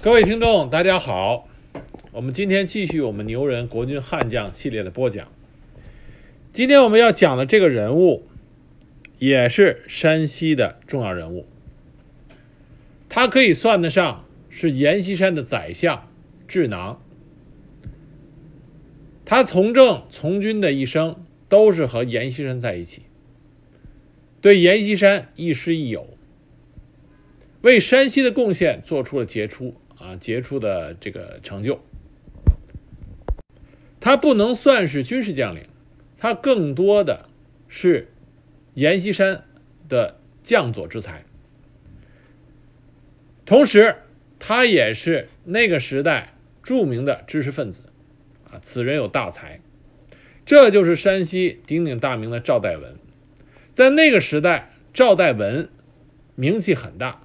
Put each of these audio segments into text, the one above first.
各位听众，大家好，我们今天继续我们牛人国军悍将系列的播讲。今天我们要讲的这个人物，也是山西的重要人物，他可以算得上是阎锡山的宰相、智囊。他从政从军的一生都是和阎锡山在一起，对阎锡山亦师亦友，为山西的贡献做出了杰出。啊杰出的这个成就。他不能算是军事将领，他更多的是阎锡山的将佐之才，同时他也是那个时代著名的知识分子。啊，此人有大才，这就是山西鼎鼎大名的赵代文。在那个时代，赵代文名气很大，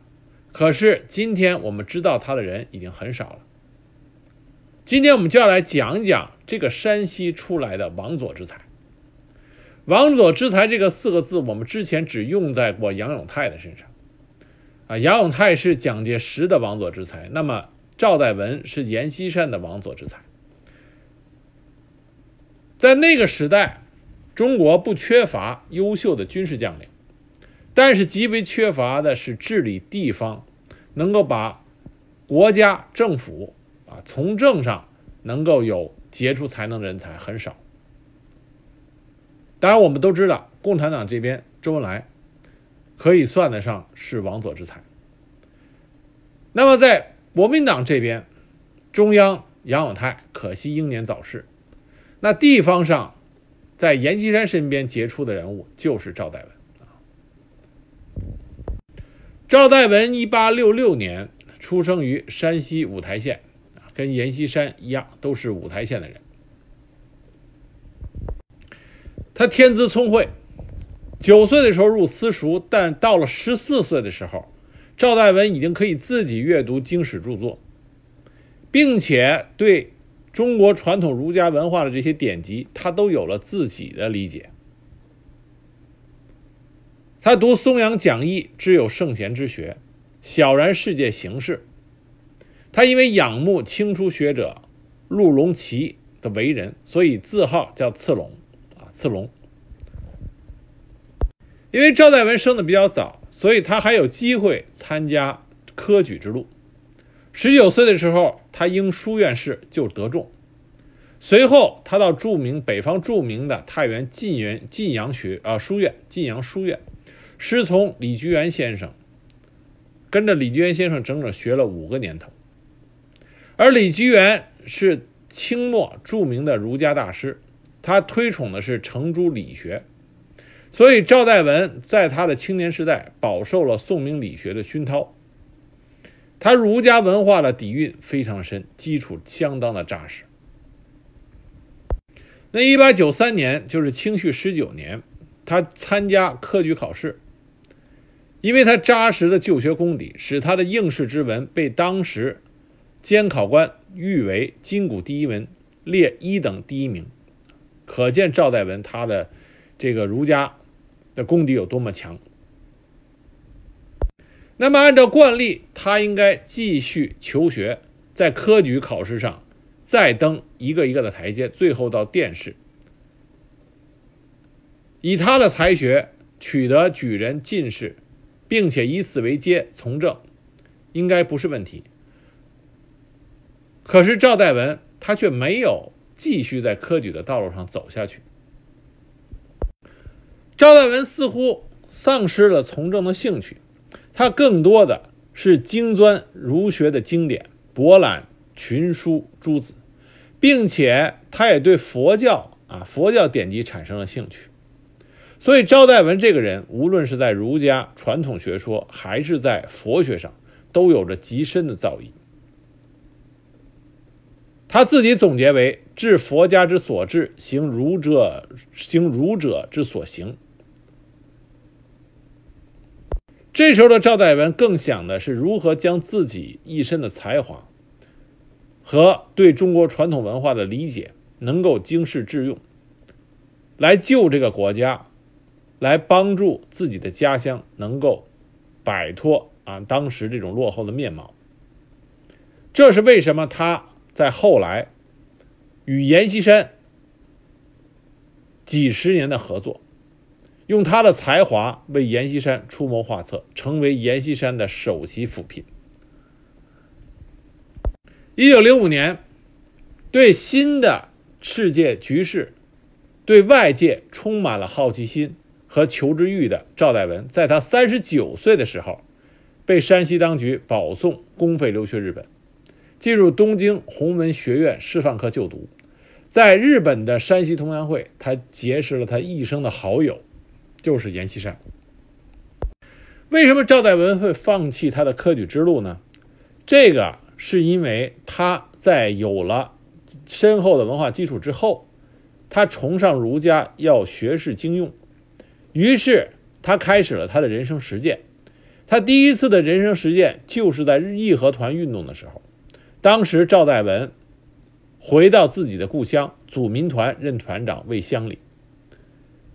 可是今天我们知道他的人已经很少了。今天我们就要来讲一讲这个山西出来的王佐之才。王佐之才这个四个字，我们之前只用在过杨永泰的身上。啊，杨永泰是蒋介石的王佐之才，那么赵代文是阎锡山的王佐之才。在那个时代，中国不缺乏优秀的军事将领，但是极为缺乏的是治理地方，能够把国家政府啊从政上能够有杰出才能的人才很少。当然，我们都知道，共产党这边周恩来可以算得上是王佐之才。那么在国民党这边，中央杨永泰可惜英年早逝。那地方上，在阎锡山身边杰出的人物就是赵代文赵代文一八六六年出生于山西五台县，跟阎锡山一样，都是五台县的人。他天资聪慧，九岁的时候入私塾，但到了十四岁的时候，赵代文已经可以自己阅读经史著作，并且对。中国传统儒家文化的这些典籍，他都有了自己的理解。他读松阳讲义，知有圣贤之学，晓然世界形势。他因为仰慕清初学者陆龙奇的为人，所以自号叫次龙啊，次龙。因为赵代文生的比较早，所以他还有机会参加科举之路。十九岁的时候。他应书院试就得中，随后他到著名北方著名的太原晋元晋阳学啊书院晋阳书院，师从李居元先生，跟着李居元先生整整学了五个年头。而李居元是清末著名的儒家大师，他推崇的是程朱理学，所以赵代文在他的青年时代饱受了宋明理学的熏陶。他儒家文化的底蕴非常深，基础相当的扎实。那一八九三年，就是清绪十九年，他参加科举考试，因为他扎实的就学功底，使他的应试之文被当时监考官誉为今古第一文，列一等第一名。可见赵代文他的这个儒家的功底有多么强。那么，按照惯例，他应该继续求学，在科举考试上再登一个一个的台阶，最后到殿试。以他的才学，取得举人、进士，并且以此为阶从政，应该不是问题。可是赵代文他却没有继续在科举的道路上走下去。赵代文似乎丧失了从政的兴趣。他更多的是精钻儒学的经典，博览群书诸子，并且他也对佛教啊佛教典籍产生了兴趣。所以赵代文这个人，无论是在儒家传统学说，还是在佛学上，都有着极深的造诣。他自己总结为：“治佛家之所治，行儒者行儒者之所行。”这时候的赵代文更想的是如何将自己一身的才华和对中国传统文化的理解能够经世致用，来救这个国家，来帮助自己的家乡能够摆脱啊当时这种落后的面貌。这是为什么他在后来与阎锡山几十年的合作，用他的才华为阎锡山出谋划策，成为阎锡山的首席辅聘。一九零五年，对新的世界局势、对外界充满了好奇心和求知欲的赵代文，在他三十九岁的时候，被山西当局保送公费留学日本，进入东京弘文学院师范科就读。在日本的山西同乡会，他结识了他一生的好友，就是阎锡山。为什么赵代文会放弃他的科举之路呢？这个。是因为他在有了深厚的文化基础之后，他崇尚儒家，要学识精用，于是他开始了他的人生实践。他第一次的人生实践就是在义和团运动的时候，当时赵代文回到自己的故乡，组民团任团长为乡里，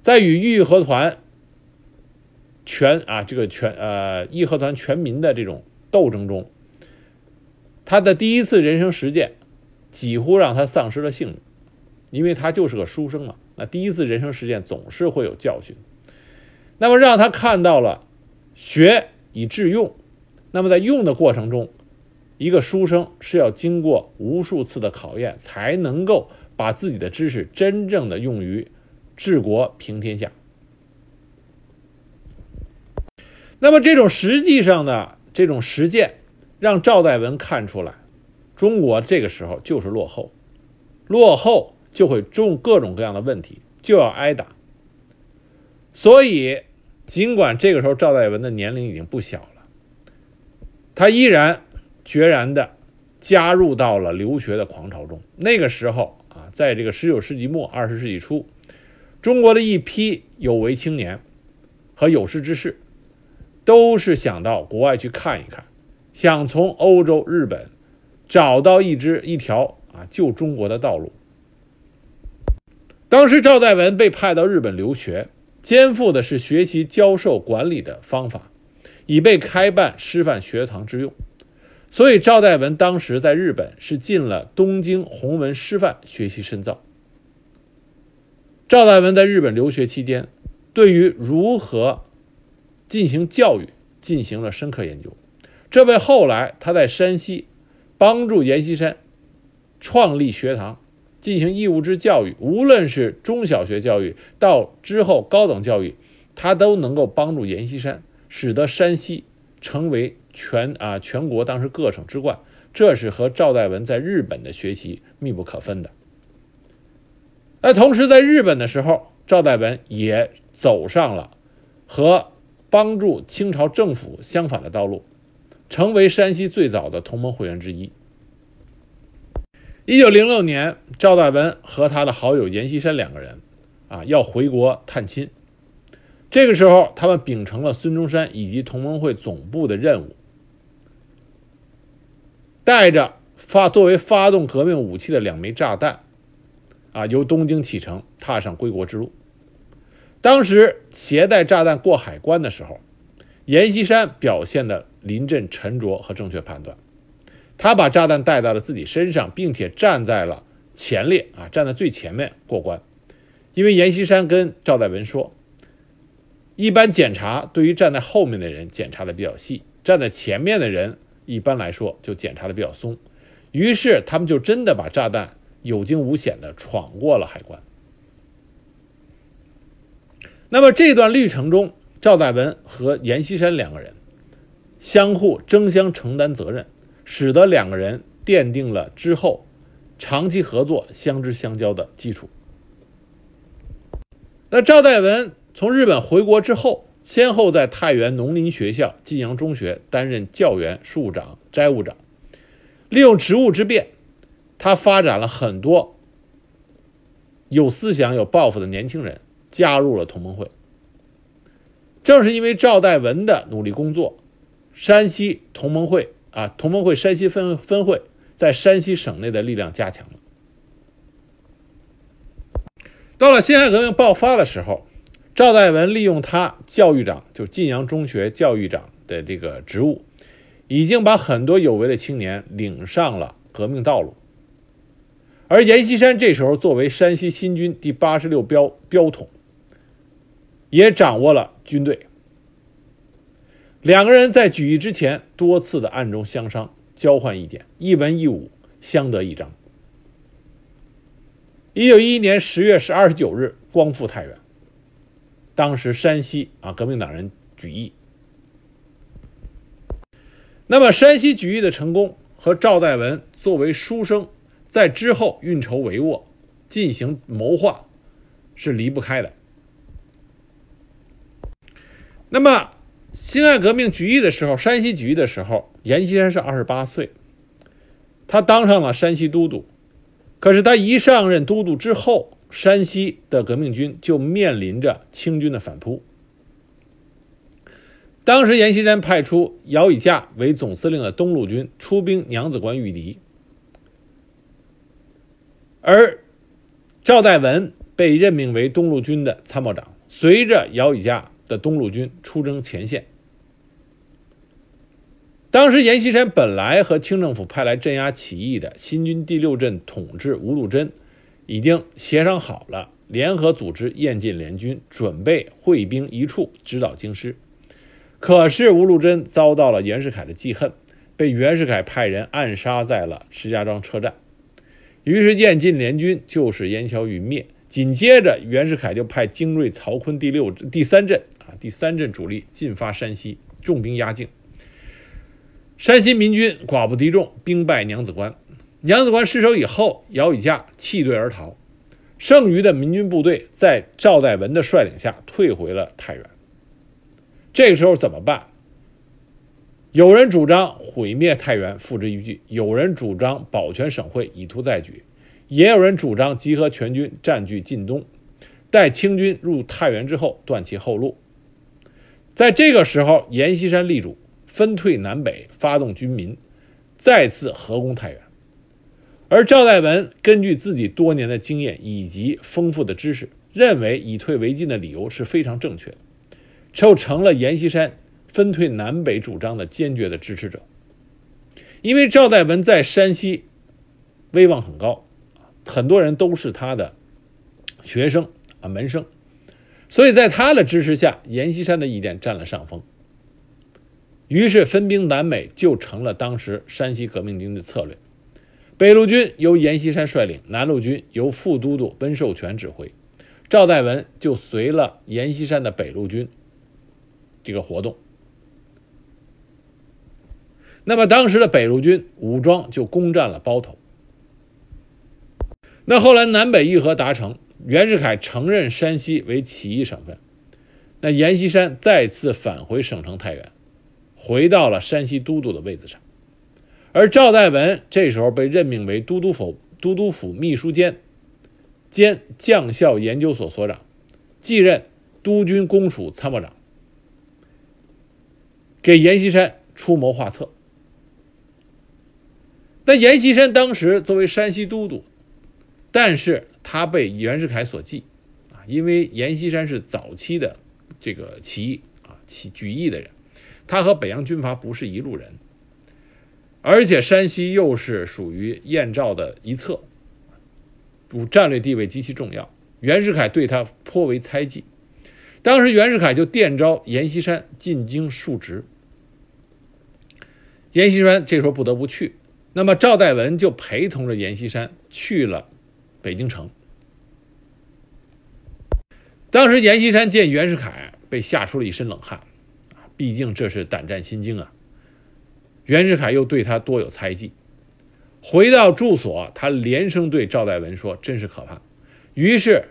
在与义和团全啊这个全呃义和团全民的这种斗争中。他的第一次人生实践，几乎让他丧失了性命，因为他就是个书生嘛。那第一次人生实践总是会有教训，那么让他看到了学以致用。那么在用的过程中，一个书生是要经过无数次的考验，才能够把自己的知识真正的用于治国平天下。那么这种实际上的这种实践。让赵代文看出来，中国这个时候就是落后，落后就会种各种各样的问题，就要挨打。所以，尽管这个时候赵代文的年龄已经不小了，他依然决然的加入到了留学的狂潮中。那个时候啊，在这个十九世纪末二十世纪初，中国的一批有为青年和有识之士，都是想到国外去看一看。想从欧洲、日本找到一支一条啊救中国的道路。当时赵代文被派到日本留学，肩负的是学习教授管理的方法，以备开办师范学堂之用。所以赵代文当时在日本是进了东京弘文师范学习深造。赵代文在日本留学期间，对于如何进行教育进行了深刻研究。这为后来他在山西帮助阎锡山创立学堂，进行义务制教育，无论是中小学教育到之后高等教育，他都能够帮助阎锡山，使得山西成为全啊全国当时各省之冠。这是和赵代文在日本的学习密不可分的。那同时在日本的时候，赵代文也走上了和帮助清朝政府相反的道路。成为山西最早的同盟会员之一。一九零六年，赵代文和他的好友阎锡山两个人，啊，要回国探亲。这个时候，他们秉承了孙中山以及同盟会总部的任务，带着发作为发动革命武器的两枚炸弹，啊，由东京启程，踏上归国之路。当时携带炸弹过海关的时候，阎锡山表现的。临阵沉着和正确判断，他把炸弹带到了自己身上，并且站在了前列啊，站在最前面过关。因为阎锡山跟赵代文说，一般检查对于站在后面的人检查的比较细，站在前面的人一般来说就检查的比较松。于是他们就真的把炸弹有惊无险的闯过了海关。那么这段历程中，赵代文和阎锡山两个人。相互争相承担责任，使得两个人奠定了之后长期合作、相知相交的基础。那赵代文从日本回国之后，先后在太原农林学校、晋阳中学担任教员、庶务长、斋务长，利用职务之便，他发展了很多有思想、有抱负的年轻人加入了同盟会。正是因为赵代文的努力工作。山西同盟会啊，同盟会山西分分会在山西省内的力量加强了。到了辛亥革命爆发的时候，赵代文利用他教育长，就晋阳中学教育长的这个职务，已经把很多有为的青年领上了革命道路。而阎锡山这时候作为山西新军第八十六标标统，也掌握了军队。两个人在举义之前多次的暗中相商，交换意见，一文一武，相得益彰。一九一一年十月十二十九日，光复太原。当时山西啊，革命党人举义。那么山西举义的成功和赵代文作为书生。在之后运筹帷幄、进行谋划是离不开的。那么，辛亥革命举义的时候，山西举义的时候，阎锡山是二十八岁，他当上了山西都督。可是他一上任都督之后，山西的革命军就面临着清军的反扑。当时阎锡山派出姚以驾为总司令的东路军出兵娘子关御敌。而赵代文被任命为东路军的参谋长，随着姚以驾的东路军出征前线。当时阎锡山本来和清政府派来镇压起义的新军第六镇统制吴禄贞已经协商好了，联合组织燕晋联军，准备会兵一处，直捣京师。可是吴禄贞遭到了袁世凯的记恨，被袁世凯派人暗杀在了石家庄车站。于是燕晋联军就是烟消云灭。紧接着，袁世凯就派精锐曹锟第六第三镇，第三镇主力进发山西，重兵压境。山西民军寡不敌众，兵败娘子关。娘子关失守以后，姚以驾弃队而逃，剩余的民军部队在赵代文的率领下退回了太原。这个时候怎么办？有人主张毁灭太原，付之一炬；有人主张保全省会，以图再举；也有人主张集合全军，占据晋东，待清军入太原之后，断其后路。在这个时候，阎锡山力主分退南北，发动军民，再次合攻太原。而赵代文根据自己多年的经验以及丰富的知识，认为以退为进的理由是非常正确的，就成了阎锡山。分退南北主张的坚决的支持者，因为赵代文在山西威望很高，很多人都是他的学生啊门生，所以在他的支持下，阎锡山的意见占了上风。于是分兵南北就成了当时山西革命军的策略。北路军由阎锡山率领，南路军由副都督温寿全指挥，赵代文就随了阎锡山的北路军这个活动。那么当时的北路军武装就攻占了包头。那后来南北议和达成，袁世凯承认山西为起义省份，那阎锡山再次返回省城太原，回到了山西都督的位子上，而赵代文这时候被任命为都督府都督府秘书监兼将校研究所所长，继任督军公署参谋长，给阎锡山出谋划策。那阎锡山当时作为山西都督，但是他被袁世凯所忌啊，因为阎锡山是早期的这个起义啊起举义的人，他和北洋军阀不是一路人，而且山西又是属于燕赵的一侧，战略地位极其重要，袁世凯对他颇为猜忌，当时袁世凯就电召阎锡山进京述职，阎锡山这时候不得不去。那么赵代文就陪同着阎锡山去了北京城。当时阎锡山见袁世凯，被吓出了一身冷汗，毕竟这是胆战心惊啊。袁世凯又对他多有猜忌，回到住所，他连声对赵代文说：“真是可怕。”于是，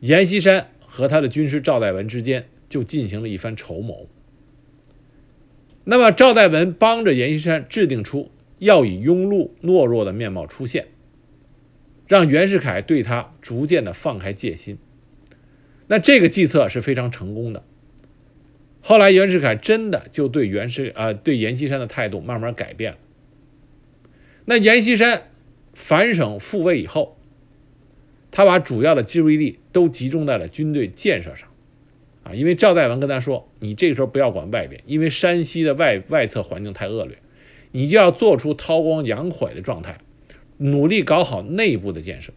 阎锡山和他的军师赵代文之间就进行了一番筹谋。那么赵代文帮着阎锡山制定出。要以庸碌懦弱的面貌出现，让袁世凯对他逐渐的放开戒心。那这个计策是非常成功的。后来袁世凯真的就对袁世啊对阎锡山的态度慢慢改变了。那阎锡山反省复位以后，他把主要的注意力都集中在了军队建设上，啊，因为赵代文跟他说：“你这个时候不要管外边，因为山西的外外侧环境太恶劣，你就要做出韬光养晦的状态，努力搞好内部的建设。”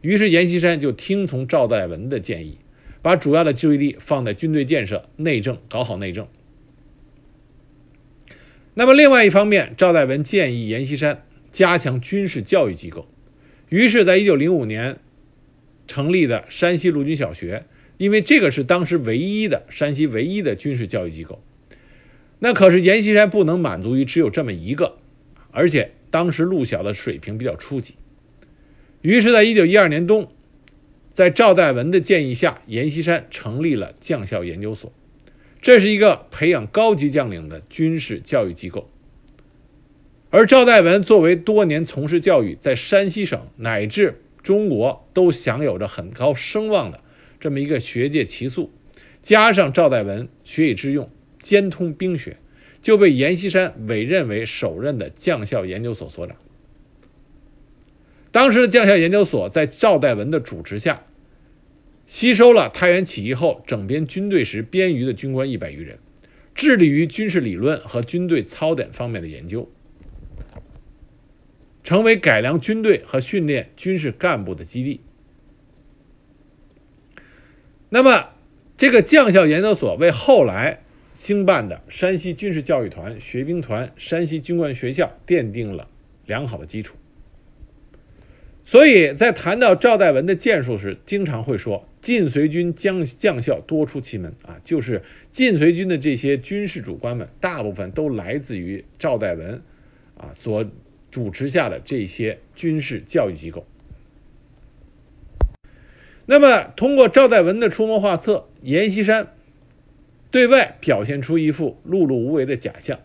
于是阎锡山就听从赵代文的建议，把主要的注意力放在军队建设、内政，搞好内政。那么另外一方面，赵代文建议阎锡山加强军事教育机构，于是，在一九零五年成立的山西陆军小学。因为这个是当时唯一的山西唯一的军事教育机构，那可是阎锡山不能满足于只有这么一个，而且当时陆小的水平比较初级，于是，在一九一二年冬，在赵代文的建议下，阎锡山成立了将校研究所，这是一个培养高级将领的军事教育机构。而赵代文作为多年从事教育，在山西省乃至中国都享有着很高声望的。这么一个学界奇素，加上赵代文学以致用，兼通兵学，就被阎锡山委任为首任的将校研究所所长。当时的将校研究所在赵代文的主持下，吸收了太原起义后整编军队时编余的军官一百余人，致力于军事理论和军队操点方面的研究，成为改良军队和训练军事干部的基地。那么，这个将校研究所为后来兴办的山西军事教育团、学兵团、山西军官学校奠定了良好的基础。所以在谈到赵代文的建树时，经常会说“晋绥军将将校多出奇门”啊，就是晋绥军的这些军事主官们，大部分都来自于赵代文啊所主持下的这些军事教育机构。那么，通过赵代文的出谋划策，阎锡山对外表现出一副碌碌无为的假象，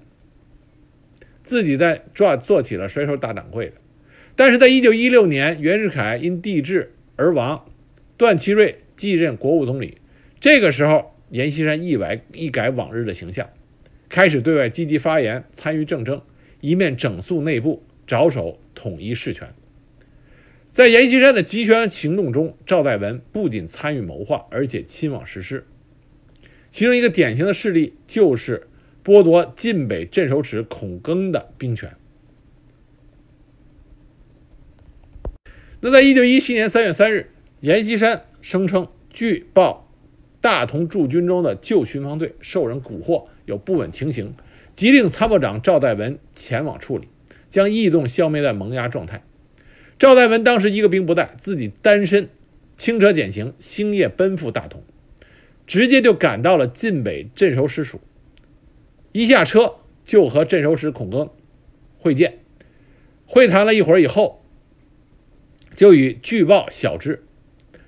自己在做做起了甩手大掌柜的。但是在一九一六年，袁世凯因帝制而亡，段祺瑞继任国务总理。这个时候，阎锡山一改一改往日的形象，开始对外积极发言，参与政争，一面整肃内部，着手统一事权。在阎锡山的集权行动中，赵代文不仅参与谋划，而且亲往实施。其中一个典型的事例就是剥夺晋北镇守使孔庚的兵权。那在一九一七年三月三日，阎锡山声称据报大同驻军中的旧巡防队受人蛊惑，有不稳情形，急令参谋长赵代文前往处理，将异动消灭在萌芽状态。赵代文当时一个兵不带，自己单身，轻车简行，星夜奔赴大同，直接就赶到了晋北镇守使署。一下车就和镇守使孔庚会见，会谈了一会儿以后，就与据报晓之，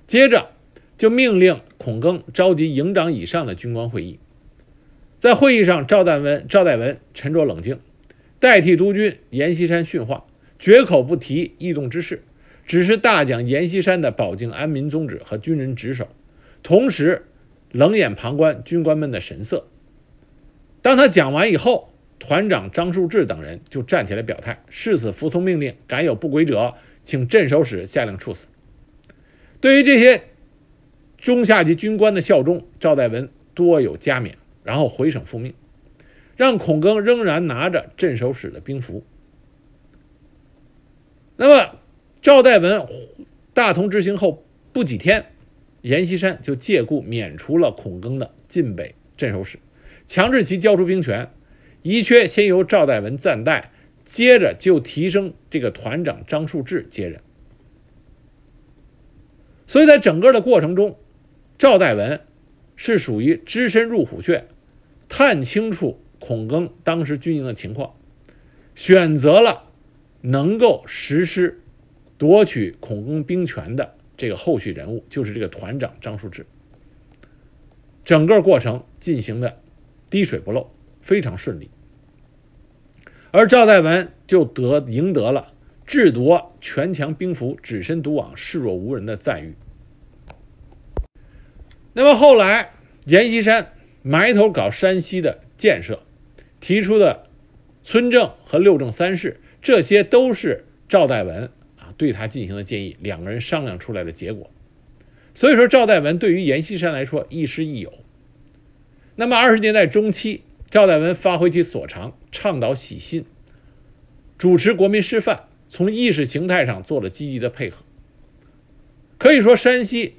接着就命令孔庚召集营长以上的军官会议。在会议上，赵代文赵代文沉着冷静，代替督军阎锡山训话。绝口不提异动之事，只是大讲阎锡山的保境安民宗旨和军人职守，同时冷眼旁观军官们的神色。当他讲完以后，团长张树志等人就站起来表态，誓死服从命令，敢有不轨者，请镇守使下令处死。对于这些中下级军官的效忠，赵代文多有加冕，然后回省复命，让孔庚仍然拿着镇守使的兵符。那么，赵代文大同之行后不几天，阎锡山就借故免除了孔庚的晋北镇守使，强制其交出兵权。遗缺先由赵代文暂代，接着就提升这个团长张树志接任。所以在整个的过程中，赵代文是属于只身入虎穴，探清楚孔庚当时军营的情况，选择了。能够实施夺取孔庚兵权的这个后续人物，就是这个团长张树志。整个过程进行的滴水不漏，非常顺利。而赵代文就得赢得了“智夺全强兵符，只身独往，视若无人”的赞誉。那么后来，阎锡山埋头搞山西的建设，提出的村政和六政三事。这些都是赵代文啊对他进行的建议，两个人商量出来的结果。所以说，赵代文对于阎锡山来说亦师亦友。那么二十年代中期，赵代文发挥其所长，倡导洗心，主持国民师范，从意识形态上做了积极的配合。可以说，山西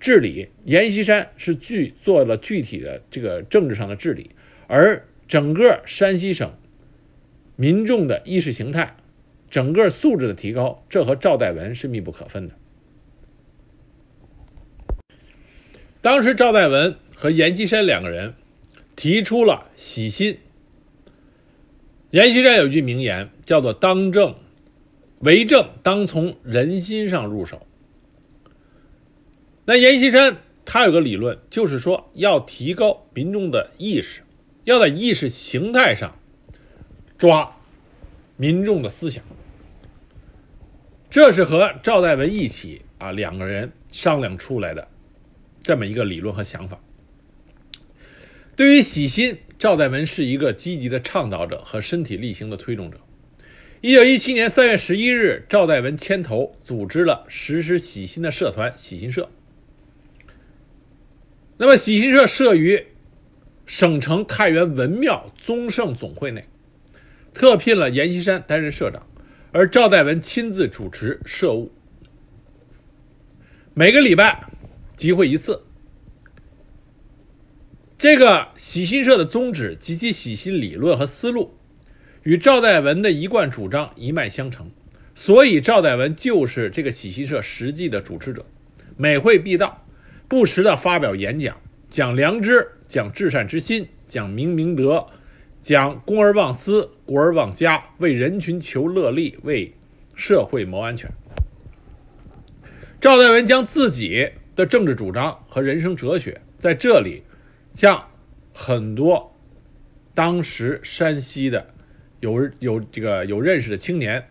治理，阎锡山是具做了具体的这个政治上的治理，而整个山西省民众的意识形态、整个素质的提高，这和赵代文是密不可分的。当时，赵代文和阎锡山两个人提出了洗心。阎锡山有句名言，叫做“当政为政，当从人心上入手”。那阎锡山他有个理论，就是说要提高民众的意识，要在意识形态上抓民众的思想。这是和赵代文一起啊两个人商量出来的。这么一个理论和想法，对于洗心，赵代文是一个积极的倡导者和身体力行的推动者。一九一七年三月十一日，赵代文牵头组织了实施洗心的社团——洗心社。那么，洗心社设于省城太原文庙宗圣总会内，特聘了阎锡山担任社长，而赵代文亲自主持社务。每个礼拜。集会一次，这个洗心社的宗旨及其洗心理论和思路，与赵代文的一贯主张一脉相承，所以赵代文就是这个洗心社实际的主持者，每会必到，不时的发表演讲，讲良知，讲至善之心，讲明明德，讲公而忘私，国而忘家，为人群求乐利，为社会谋安全。赵代文将自己。的政治主张和人生哲学在这里，向很多当时山西的有有这个有认识的青年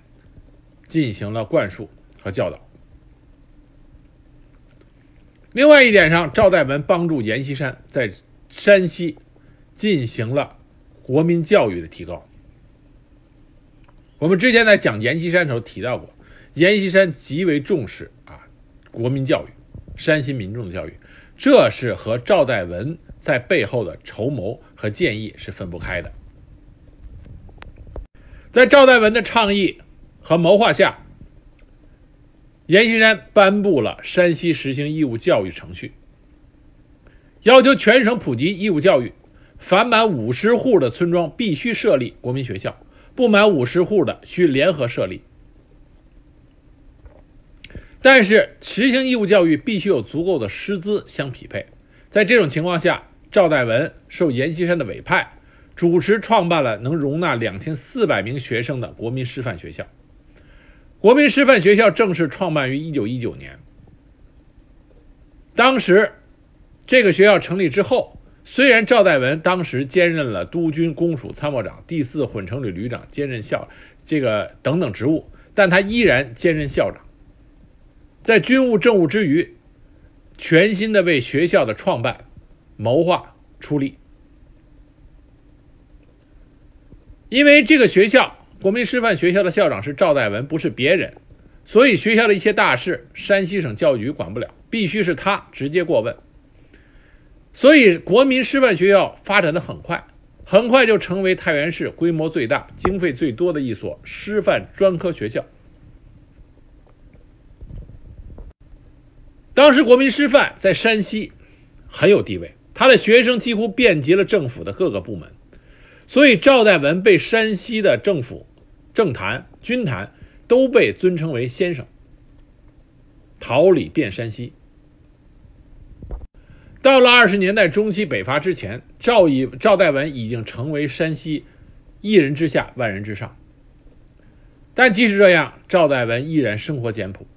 进行了灌输和教导。另外一点上，赵代文帮助阎锡山在山西进行了国民教育的提高。我们之前在讲阎锡山的时候提到过，阎锡山极为重视啊国民教育。山西民众的教育，这是和赵代文在背后的筹谋和建议是分不开的。在赵代文的倡议和谋划下，阎锡山颁布了山西实行义务教育程序，要求全省普及义务教育，凡满五十户的村庄必须设立国民学校，不满五十户的需联合设立。但是实行义务教育必须有足够的师资相匹配，在这种情况下，赵代文受阎锡山的委派，主持创办了能容纳两千四百名学生的国民师范学校。国民师范学校正式创办于一九一九年。当时，这个学校成立之后，虽然赵代文当时兼任了督军公署参谋长、第四混成旅旅长，兼任校这个等等职务，但他依然兼任校长。在军务政务之余，全心的为学校的创办谋划出力。因为这个学校国民师范学校的校长是赵代文，不是别人，所以学校的一些大事，山西省教育局管不了，必须是他直接过问。所以，国民师范学校发展的很快，很快就成为太原市规模最大、经费最多的一所师范专科学校。当时国民师范在山西很有地位，他的学生几乎遍及了政府的各个部门，所以赵代文被山西的政府、政坛、军坛都被尊称为先生。桃李遍山西。到了二十年代中期北伐之前，赵以赵代文已经成为山西一人之下万人之上。但即使这样，赵代文依然生活简朴。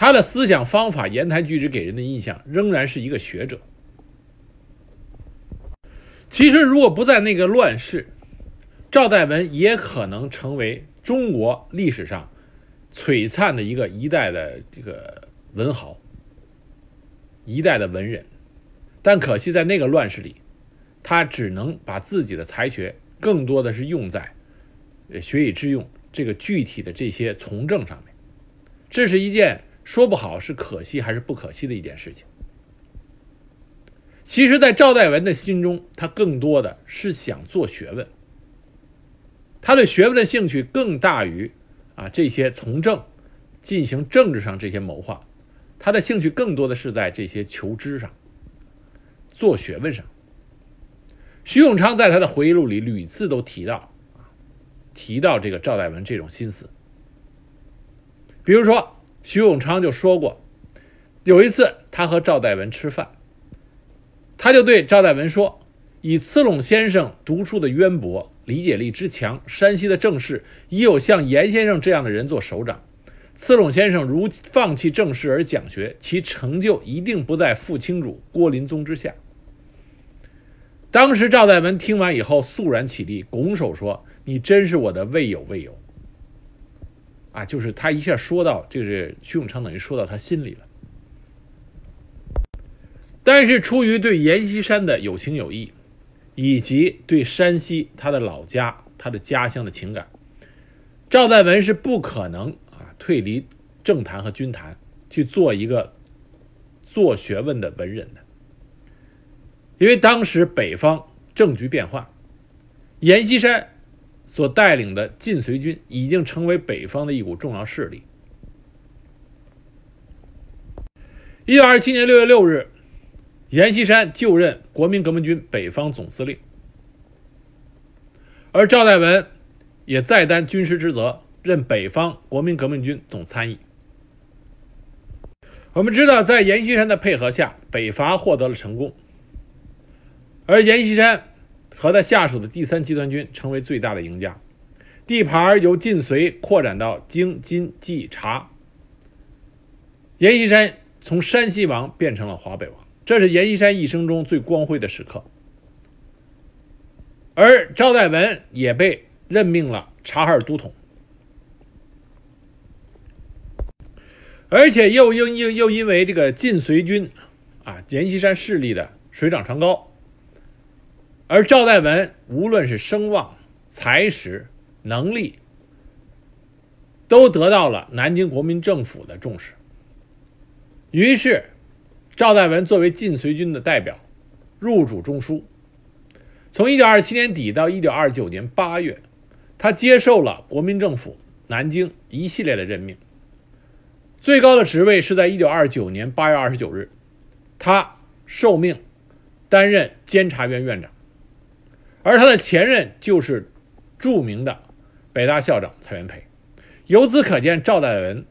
他的思想方法、言谈举止给人的印象仍然是一个学者。其实，如果不在那个乱世，赵代文也可能成为中国历史上璀璨的一个一代的这个文豪、一代的文人。但可惜，在那个乱世里，他只能把自己的才学更多的是用在学以致用这个具体的这些从政上面。这是一件。说不好是可惜还是不可惜的一件事情。其实，在赵代文的心中，他更多的是想做学问。他对学问的兴趣更大于啊这些从政、进行政治上这些谋划。他的兴趣更多的是在这些求知上、做学问上。徐永昌在他的回忆录里屡次都提到啊，提到这个赵代文这种心思。比如说，徐永昌就说过，有一次他和赵代文吃饭。他就对赵代文说：“以次陇先生读书的渊博、理解力之强，山西的政事已有像严先生这样的人做首长。次陇先生如放弃政事而讲学，其成就一定不在傅清主、郭林宗之下。”当时赵代文听完以后肃然起立，拱手说：“你真是我的未有未有。”啊，就是他一下说到，就是徐永昌等于说到他心里了。但是出于对阎锡山的有情有义，以及对山西他的老家、他的家乡的情感，赵代文是不可能啊退离政坛和军坛去做一个做学问的文人的。因为当时北方政局变化，阎锡山所带领的晋绥军已经成为北方的一股重要势力。一九二七年六月六日。阎锡山就任国民革命军北方总司令，而赵代文也再担军师职责，任北方国民革命军总参议。我们知道，在阎锡山的配合下，北伐获得了成功，而阎锡山和他下属的第三集团军成为最大的赢家，地盘由晋绥扩展到京津冀察，阎锡山从山西王变成了华北王。这是阎锡山一生中最光辉的时刻，而赵代文也被任命了察哈尔都统，而且又又又又因为这个晋绥军啊，阎锡山势力的水涨船高，而赵代文无论是声望、才识、能力，都得到了南京国民政府的重视，于是。赵代文作为晋绥军的代表，入主中枢。从1927年底到1929年8月，他接受了国民政府南京一系列的任命。最高的职位是在1929年8月29日，他受命担任监察院院长，而他的前任就是著名的北大校长蔡元培。由此可见，赵代文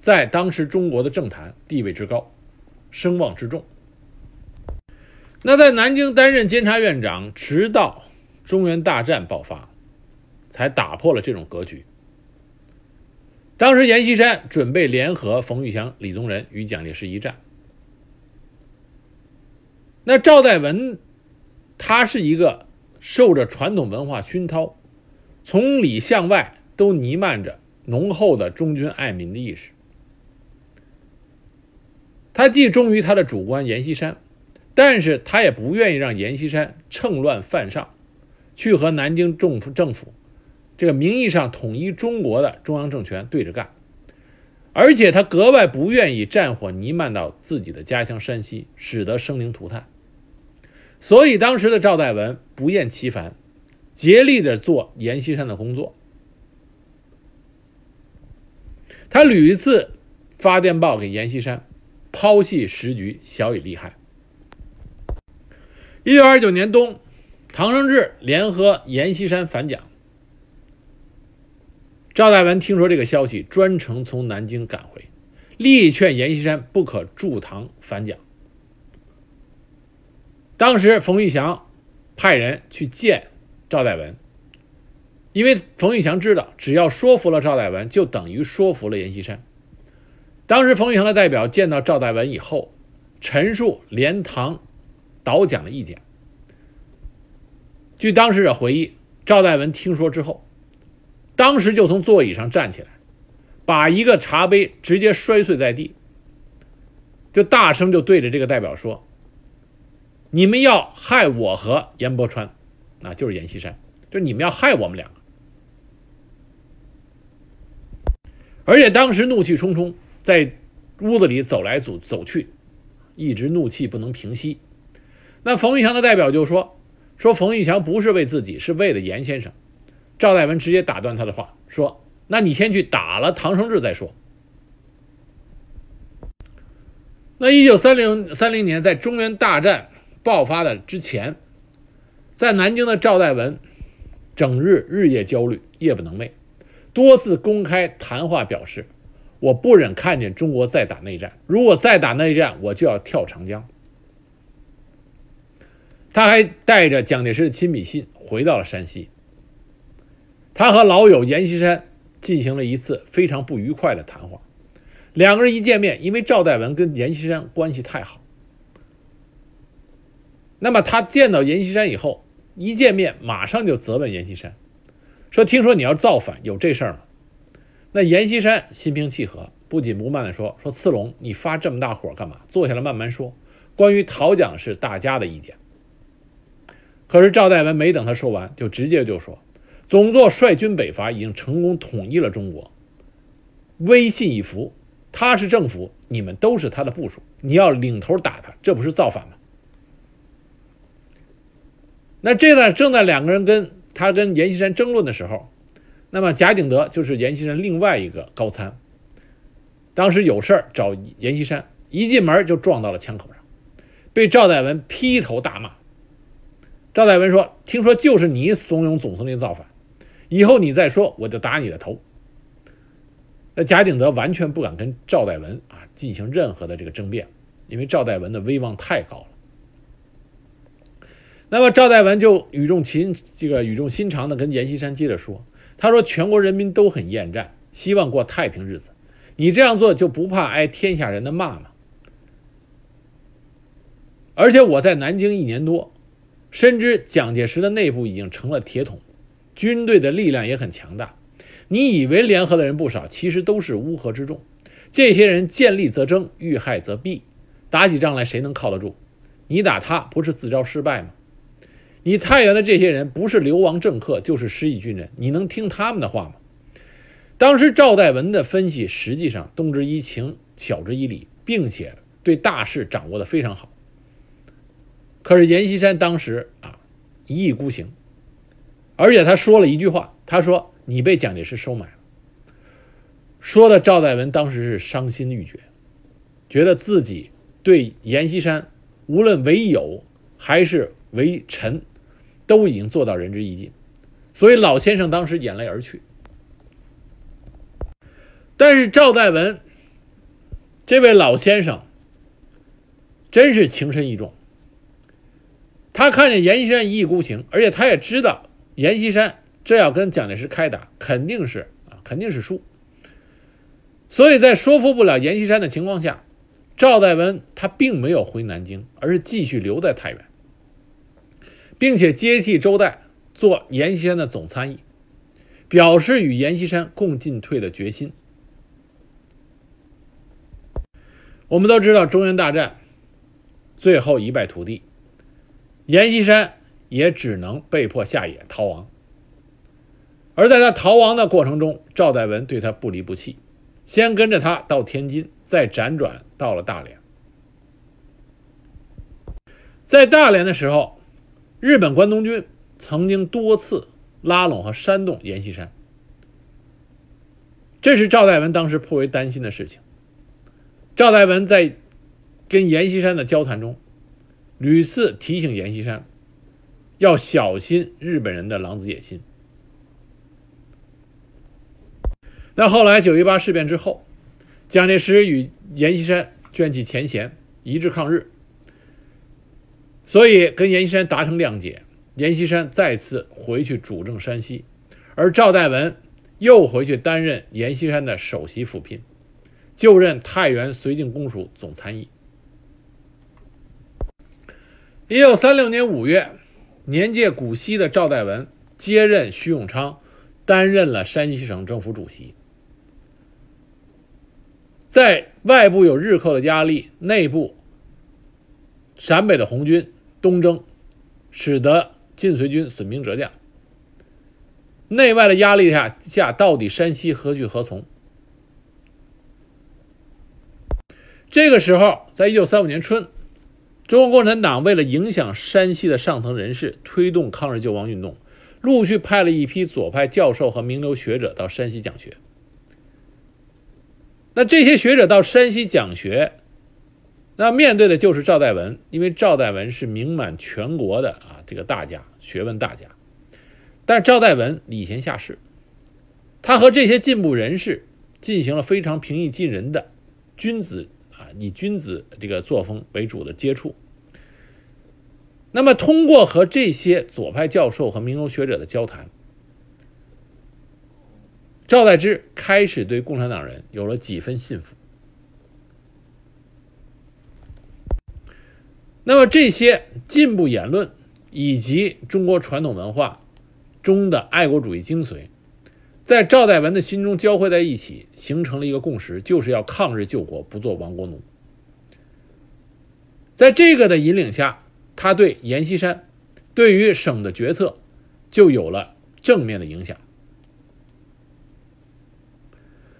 在当时中国的政坛地位之高。声望之重。那在南京担任监察院长，直到中原大战爆发，才打破了这种格局。当时阎锡山准备联合冯玉祥、李宗仁与蒋介石一战。那赵代文，他是一个受着传统文化熏陶，从里向外都弥漫着浓厚的忠君爱民的意识。他既忠于他的主官阎锡山，但是他也不愿意让阎锡山趁乱犯上，去和南京政府政府这个名义上统一中国的中央政权对着干，而且他格外不愿意战火弥漫到自己的家乡山西，使得生灵涂炭。所以当时的赵代文不厌其烦，竭力的做阎锡山的工作。他屡次发电报给阎锡山。抛弃时局，小以利害。一九二九年冬，唐生智联合阎锡山反蒋。赵代文听说这个消息，专程从南京赶回，力劝阎锡山不可助唐反蒋。当时冯玉祥派人去见赵代文，因为冯玉祥知道，只要说服了赵代文，就等于说服了阎锡山。当时冯玉祥的代表见到赵代文以后，陈述连唐倒蒋的意见。据当事者回忆，赵代文听说之后，当时就从座椅上站起来，把一个茶杯直接摔碎在地，就大声就对着这个代表说：“你们要害我和阎伯川，啊，就是阎锡山，就是你们要害我们两个。”而且当时怒气冲冲。在屋子里走来走走去，一直怒气不能平息。那冯玉祥的代表就说：“说冯玉祥不是为自己，是为了严先生。”赵代文直接打断他的话，说：“那你先去打了唐生智再说。”那一九三零三零年，在中原大战爆发的之前，在南京的赵代文，整日日夜焦虑，夜不能寐，多次公开谈话表示：“我不忍看见中国再打内战，如果再打内战，我就要跳长江。”他还带着蒋介石的亲笔信回到了山西。他和老友阎锡山进行了一次非常不愉快的谈话。两个人一见面，因为赵代文跟阎锡山关系太好，那么他见到阎锡山以后，一见面马上就责问阎锡山，说：“听说你要造反，有这事儿吗？”那阎锡山心平气和，不紧不慢地说：“说次龙，你发这么大火干嘛？坐下来慢慢说。关于讨蒋是大家的意见。”可是赵代文没等他说完，就直接就说：“总座率军北伐，已经成功统一了中国，威信已服。”他是政府，你们都是他的部属，你要领头打他，这不是造反吗？那这呢，正在两个人跟他跟阎锡山争论的时候，那么贾景德就是阎锡山另外一个高参，当时有事儿找阎锡山，一进门就撞到了枪口上，被赵代文劈头大骂。赵代文说：“听说就是你怂恿总司令造反，以后你再说，我就打你的头。”那贾景德完全不敢跟赵代文啊进行任何的这个争辩，因为赵代文的威望太高了。那么赵代文就语重心这个语重心长的跟阎锡山接着说：“他说全国人民都很厌战，希望过太平日子，你这样做就不怕挨天下人的骂吗？而且我在南京一年多，深知蒋介石的内部已经成了铁桶，军队的力量也很强大。”你以为联合的人不少，其实都是乌合之众。这些人见利则争，遇害则避，打起仗来谁能靠得住？你打他不是自招失败吗？你太原的这些人不是流亡政客，就是失意军人，你能听他们的话吗？当时赵代文的分析实际上动之以情，晓之以理，并且对大势掌握的非常好。可是阎锡山当时啊一意孤行，而且他说了一句话，他说。你被蒋介石收买了，说的赵代文当时是伤心欲绝，觉得自己对阎锡山无论为友还是为臣，都已经做到仁至义尽，所以老先生当时眼泪而去。但是赵代文这位老先生真是情深意重，他看见阎锡山一意孤行，而且他也知道阎锡山。这要跟蒋介石开打，肯定是啊，肯定是输。所以在说服不了阎锡山的情况下，赵代文他并没有回南京，而是继续留在太原，并且接替周代做阎锡山的总参议，表示与阎锡山共进退的决心。我们都知道中原大战最后一败涂地，阎锡山也只能被迫下野逃亡。而在他逃亡的过程中，赵代文对他不离不弃，先跟着他到天津，再辗转到了大连。在大连的时候，日本关东军曾经多次拉拢和煽动阎锡山，这是赵代文当时颇为担心的事情。赵代文在跟阎锡山的交谈中，屡次提醒阎锡山要小心日本人的狼子野心。那后来九一八事变之后，蒋介石与阎锡山卷起前嫌，一致抗日，所以跟阎锡山达成谅解。阎锡山再次回去主政山西，而赵代文又回去担任阎锡山的首席辅聘，就任太原绥靖公署总参议。一九三六年五月，年届古稀的赵代文接任徐永昌，担任了山西省政府主席。在外部有日寇的压力，内部陕北的红军东征，使得晋绥军损兵折将。内外的压力下下，到底山西何去何从？这个时候，在一九三五年春，中国共产党为了影响山西的上层人士，推动抗日救亡运动，陆续派了一批左派教授和名流学者到山西讲学。那这些学者到山西讲学，那面对的就是赵代文，因为赵代文是名满全国的啊这个大家，学问大家。但赵代文礼贤下士，他和这些进步人士进行了非常平易近人的君子啊以君子这个作风为主的接触。那么，通过和这些左派教授和名流学者的交谈，赵代之开始对共产党人有了几分信服。那么，这些进步言论以及中国传统文化中的爱国主义精髓，在赵代文的心中交汇在一起，形成了一个共识，就是要抗日救国，不做亡国奴。在这个的引领下。他对阎锡山，对于省的决策，就有了正面的影响。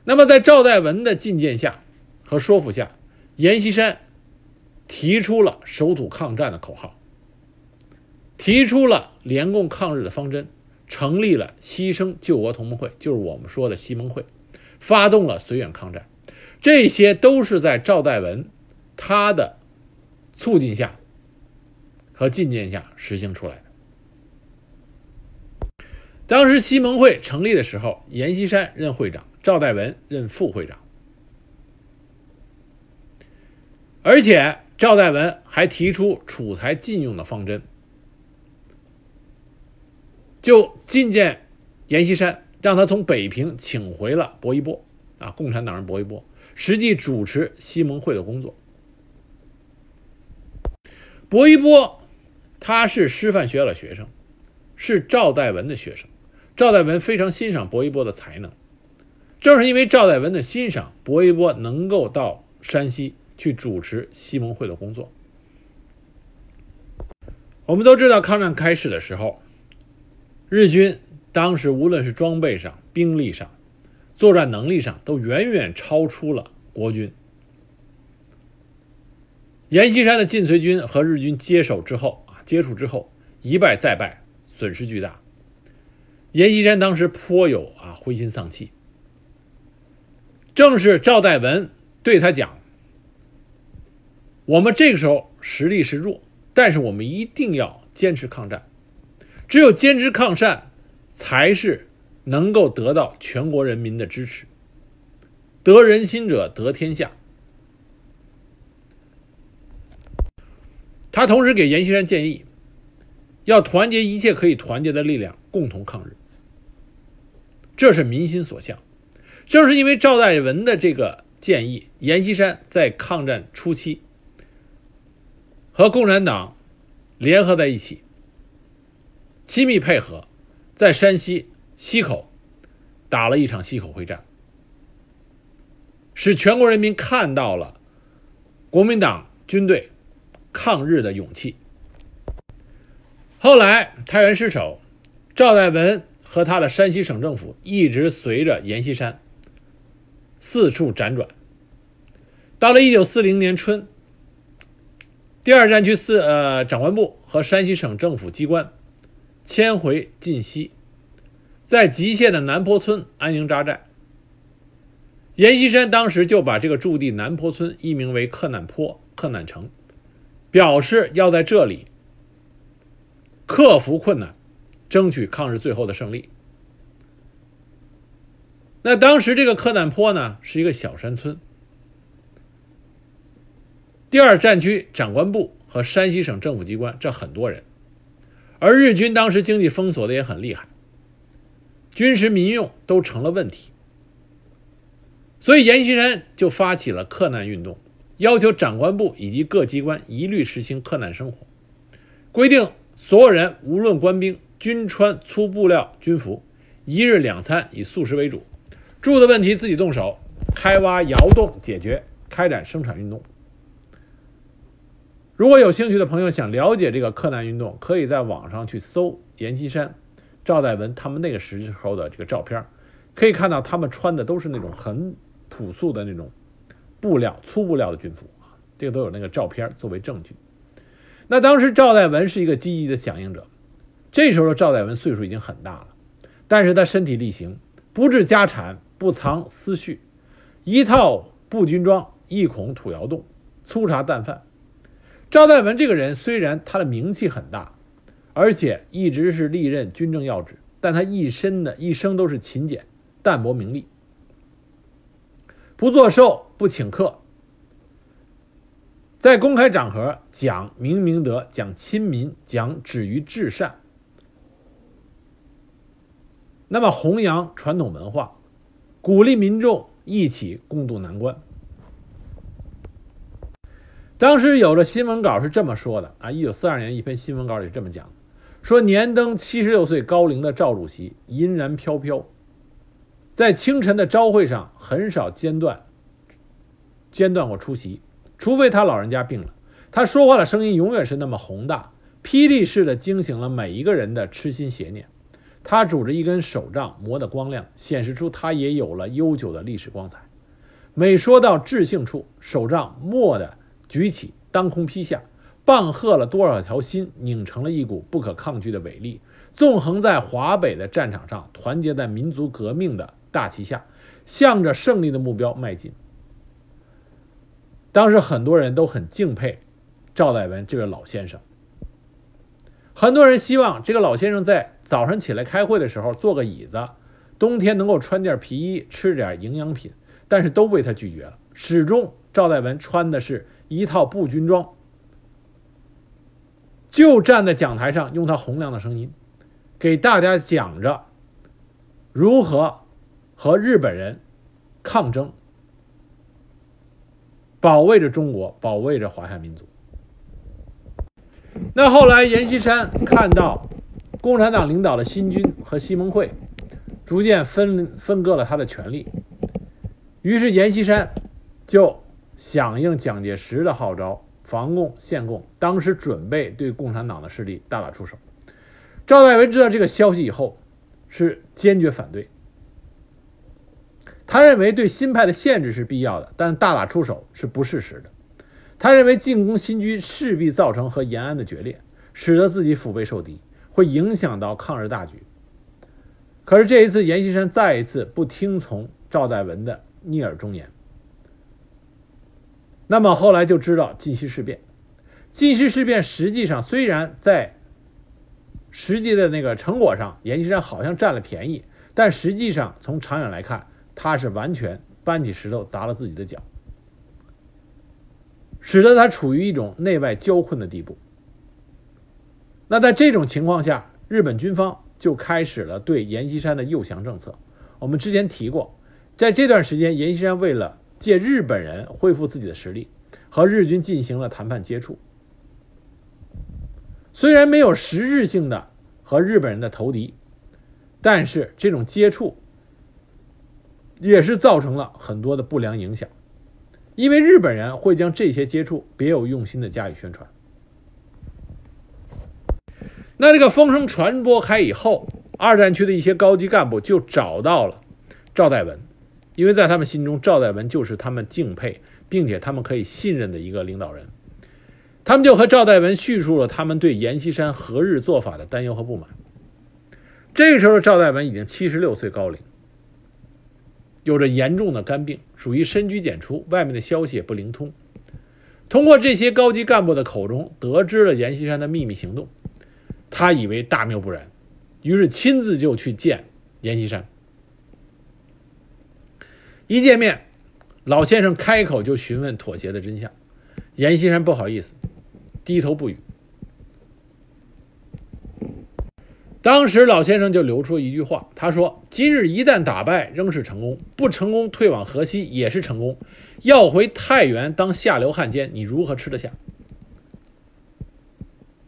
那么，在赵代文的进谏下和说服下，阎锡山提出了守土抗战的口号，提出了联共抗日的方针，成立了牺牲救国同盟会，就是我们说的西盟会，发动了绥远抗战，这些都是在赵代文他的促进下。和进谏下实行出来的。当时西盟会成立的时候，阎锡山任会长，赵代文任副会长，而且赵代文还提出储才禁用的方针，就进见阎锡山，让他从北平请回了薄一波啊，共产党人薄一波，实际主持西盟会的工作。薄一波。他是师范学校的学生，是赵代文的学生。赵代文非常欣赏薄一波的才能，正是因为赵代文的欣赏，薄一波能够到山西去主持西盟会的工作。我们都知道，抗战开始的时候，日军当时无论是装备上、兵力上、作战能力上，都远远超出了国军。阎锡山的晋绥军和日军接手之后啊。接触之后，一败再败，损失巨大。阎锡山当时颇有啊灰心丧气。正是赵代文对他讲：“我们这个时候实力是弱，但是我们一定要坚持抗战。只有坚持抗战，才是能够得到全国人民的支持。得人心者得天下。”他同时给阎锡山建议，要团结一切可以团结的力量，共同抗日。这是民心所向。正是因为赵代文的这个建议，阎锡山在抗战初期和共产党联合在一起，亲密配合，在山西西口打了一场西口会战，使全国人民看到了国民党军队。抗日的勇气。后来太原失守，赵代文和他的山西省政府一直随着阎锡山四处辗转。到了一九四零年春，第二战区四呃长官部和山西省政府机关迁回晋西，在吉县的南坡村安营扎寨。阎锡山当时就把这个驻地南坡村易名为克难坡、克难城。表示要在这里克服困难，争取抗日最后的胜利。那当时这个克难坡呢，是一个小山村。第二战区长官部和山西省政府机关这很多人，而日军当时经济封锁的也很厉害，军食民用都成了问题，所以阎锡山就发起了克难运动。要求长官部以及各机关一律实行克难生活，规定所有人无论官兵均穿粗布料军服，一日两餐以素食为主，住的问题自己动手，开挖窑洞解决，开展生产运动。如果有兴趣的朋友想了解这个克难运动，可以在网上去搜阎锡山、赵代文他们那个时候的这个照片，可以看到他们穿的都是那种很朴素的那种。布料粗布料的军服啊，这个都有那个照片作为证据。那当时赵代文是一个积极的响应者，这时候的赵代文岁数已经很大了，但是他身体力行，不置家产，不藏私蓄，一套布军装，一孔土窑洞，粗茶淡饭。赵代文这个人虽然他的名气很大，而且一直是历任军政要职，但他一身的一生都是勤俭，淡泊名利，不做寿，不请客。在公开场合讲明明德，讲亲民，讲止于至善。那么弘扬传统文化，鼓励民众一起共度难关。当时有的新闻稿是这么说的啊，一九四二年一篇新闻稿里这么讲：说年登七十六岁高龄的赵主席银然飘飘，在清晨的朝会上很少间断间断过出席。除非他老人家病了，他说话的声音永远是那么宏大，霹雳似的惊醒了每一个人的痴心邪念。他拄着一根手杖，磨得光亮，显示出他也有了悠久的历史光彩。每说到至兴处，手杖蓦地举起，当空劈下，棒喝了多少条心，拧成了一股不可抗拒的伟力，纵横在华北的战场上，团结在民族革命的大旗下，向着胜利的目标迈进。当时很多人都很敬佩赵代文这位老先生，很多人希望这个老先生在早上起来开会的时候坐个椅子，冬天能够穿件皮衣，吃点营养品，但是都被他拒绝了。始终赵代文穿的是一套布军装，就站在讲台上，用他洪亮的声音给大家讲着如何和日本人抗争。保卫着中国，保卫着华夏民族。那后来，阎锡山看到共产党领导的新军和西盟会逐渐分分割了他的权力，于是阎锡山就响应蒋介石的号召，防共限共，当时准备对共产党的势力大打出手。赵代文知道这个消息以后，是坚决反对。他认为对新派的限制是必要的，但大打出手是不事实的。他认为进攻新军势必造成和延安的决裂，使得自己腹背受敌，会影响到抗日大局。可是这一次，阎锡山再一次不听从赵代文的逆耳忠言。那么后来就知道晋西事变。晋西事变实际上虽然在实际的那个成果上，阎锡山好像占了便宜，但实际上从长远来看，他是完全搬起石头砸了自己的脚，使得他处于一种内外交困的地步。那在这种情况下，日本军方就开始了对阎锡山的诱降政策。我们之前提过，在这段时间，阎锡山为了借日本人恢复自己的实力，和日军进行了谈判接触。虽然没有实质性的和日本人的投敌，但是这种接触。也是造成了很多的不良影响，因为日本人会将这些接触别有用心的加以宣传。那这个风声传播开以后，二战区的一些高级干部就找到了赵代文，因为在他们心中，赵代文就是他们敬佩并且他们可以信任的一个领导人。他们就和赵代文叙述了他们对阎锡山何日做法的担忧和不满。这个时候，赵代文已经七十六岁高龄。有着严重的肝病，属于深居简出，外面的消息也不灵通。通过这些高级干部的口中得知了阎锡山的秘密行动，他以为大谬不然，于是亲自就去见阎锡山。一见面，老先生开口就询问妥协的真相，阎锡山不好意思，低头不语。当时老先生就留出一句话，他说：“今日一旦打败，仍是成功；不成功，退往河西也是成功。要回太原当下流汉奸，你如何吃得下？”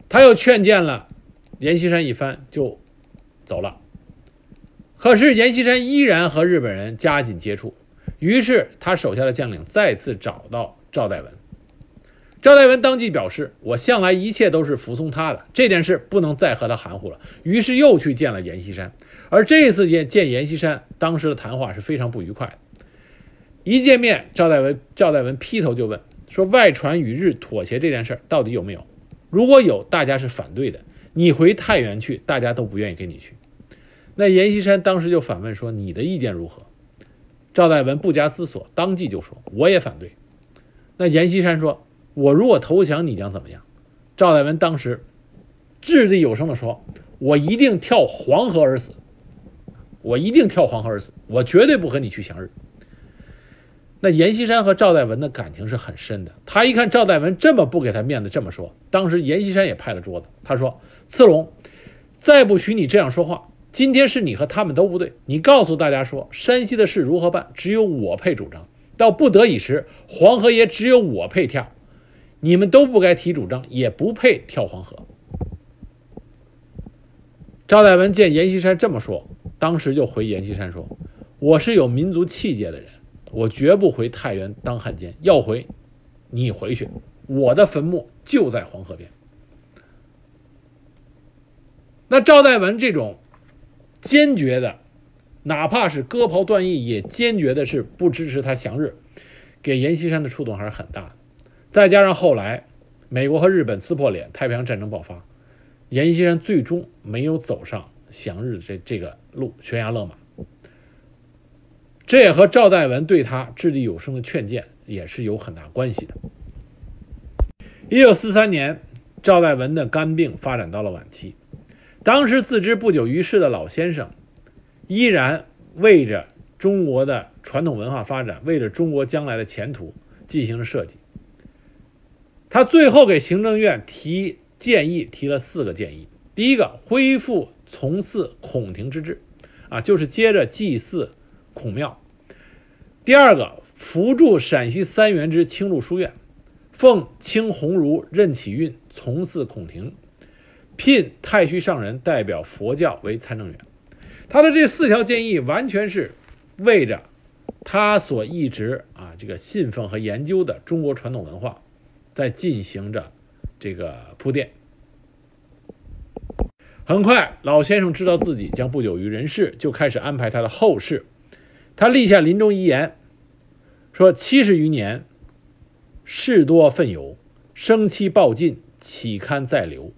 他又劝谏了阎锡山一番，就走了。可是阎锡山依然和日本人加紧接触，于是他手下的将领再次找到赵代文。赵代文当即表示：“我向来一切都是服从他的，这件事不能再和他含糊了。”于是又去见了阎锡山。而这次见见阎锡山，当时的谈话是非常不愉快的。一见面，赵代文赵代文劈头就问：“说外传与日妥协这件事到底有没有？如果有，大家是反对的。你回太原去，大家都不愿意跟你去。那阎锡山当时就反问说：“你的意见如何？”赵代文不加思索，当即就说：“我也反对。”那阎锡山说：“我如果投降，你将怎么样？”赵代文当时掷地有声地说：“我一定跳黄河而死，我一定跳黄河而死，我绝对不和你去降日。”那阎锡山和赵代文的感情是很深的。他一看赵代文这么不给他面子，这么说，当时阎锡山也拍了桌子，他说：“次龙，再不许你这样说话。今天是你和他们都不对，你告诉大家说，山西的事如何办？只有我配主张。到不得已时，黄河也只有我配跳。你们都不该提主张，也不配跳黄河。”赵代文见阎锡山这么说，当时就回阎锡山说：“我是有民族气节的人。”我绝不回太原当汉奸，要回，你回去，我的坟墓就在黄河边。那赵代文这种坚决的，哪怕是割袍断义，也坚决的是不支持他降日，给阎锡山的触动还是很大的。再加上后来美国和日本撕破脸，太平洋战争爆发，阎锡山最终没有走上降日这这个路，悬崖勒马。这也和赵代文对他掷地有声的劝谏也是有很大关系的。一九四三年，赵代文的肝病发展到了晚期，当时自知不久于世的老先生，依然为着中国的传统文化发展，为着中国将来的前途进行了设计。他最后给行政院提建议，提了四个建议：第一个，恢复从祀孔庭之制，啊，就是接着祭祀。孔庙，第二个扶助陕西三原之清路书院，奉清鸿儒任启运从祀孔庭，聘太虚上人代表佛教为参政员。他的这四条建议完全是为着他所一直啊这个信奉和研究的中国传统文化，在进行着这个铺垫。很快，老先生知道自己将不久于人世，就开始安排他的后事。他立下临终遗言，说：“七十余年，事多愤尤，生期报尽，岂堪再留？”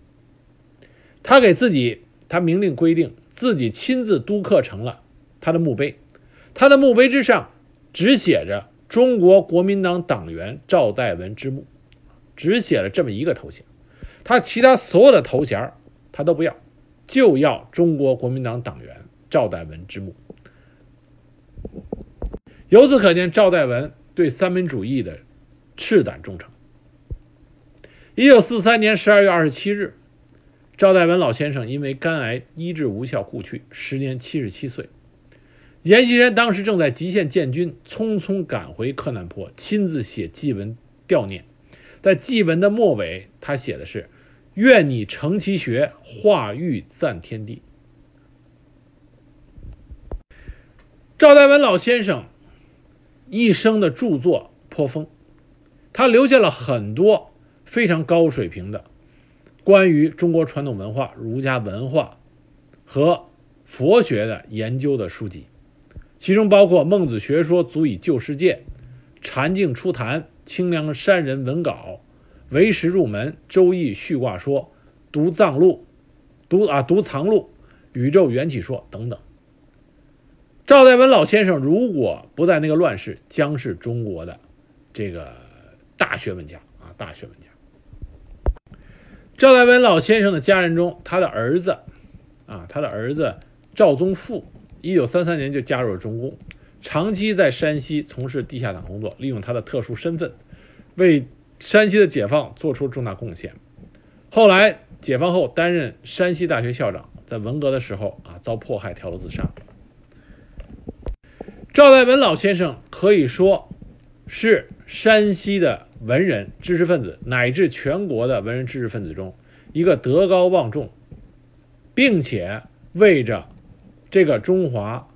他给自己，他明令规定，自己亲自督刻成了他的墓碑。他的墓碑之上只写着“中国国民党党员赵代文之墓”，只写了这么一个头衔。他其他所有的头衔他都不要，就要“中国国民党党员赵代文之墓”。由此可见，赵代文对三民主义的赤胆忠诚。一九四三年十二月二十七日，赵代文老先生因为肝癌医治无效故去，时年七十七岁。阎锡山当时正在极限建军，匆匆赶回克难坡，亲自写祭文悼念。在祭文的末尾，他写的是：“愿你成其学，化育赞天地。”赵代文老先生一生的著作颇丰，他留下了很多非常高水平的关于中国传统文化、儒家文化和佛学的研究的书籍，其中包括《孟子学说足以救世界》《禅境初谈》《清凉山人文稿》《为时入门》《周易序卦说》《读藏录》《读啊读藏录》《宇宙缘起说》等等。赵代文老先生如果不在那个乱世，将是中国的这个大学问家啊，大学问家。赵代文老先生的家人中，他的儿子啊，他的儿子赵宗富，一九三三年就加入了中共，长期在山西从事地下党工作，利用他的特殊身份，为山西的解放做出重大贡献。后来解放后，担任山西大学校长，在文革的时候啊，遭迫害，跳楼自杀。赵代文老先生可以说是山西的文人知识分子，乃至全国的文人知识分子中一个德高望重，并且为着这个中华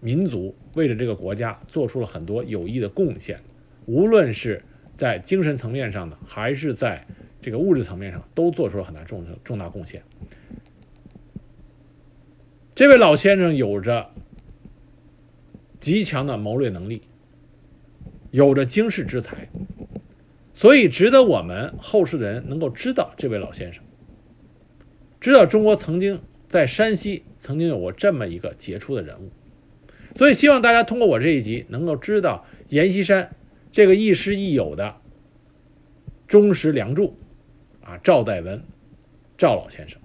民族、为着这个国家做出了很多有益的贡献。无论是在精神层面上的，还是在这个物质层面上，都做出了很大重重大贡献。这位老先生有着。极强的谋略能力，有着经世之才，所以值得我们后世的人能够知道这位老先生，知道中国曾经在山西曾经有过这么一个杰出的人物。所以希望大家通过我这一集能够知道阎锡山这个亦师亦友的忠实梁祝啊赵代文赵老先生。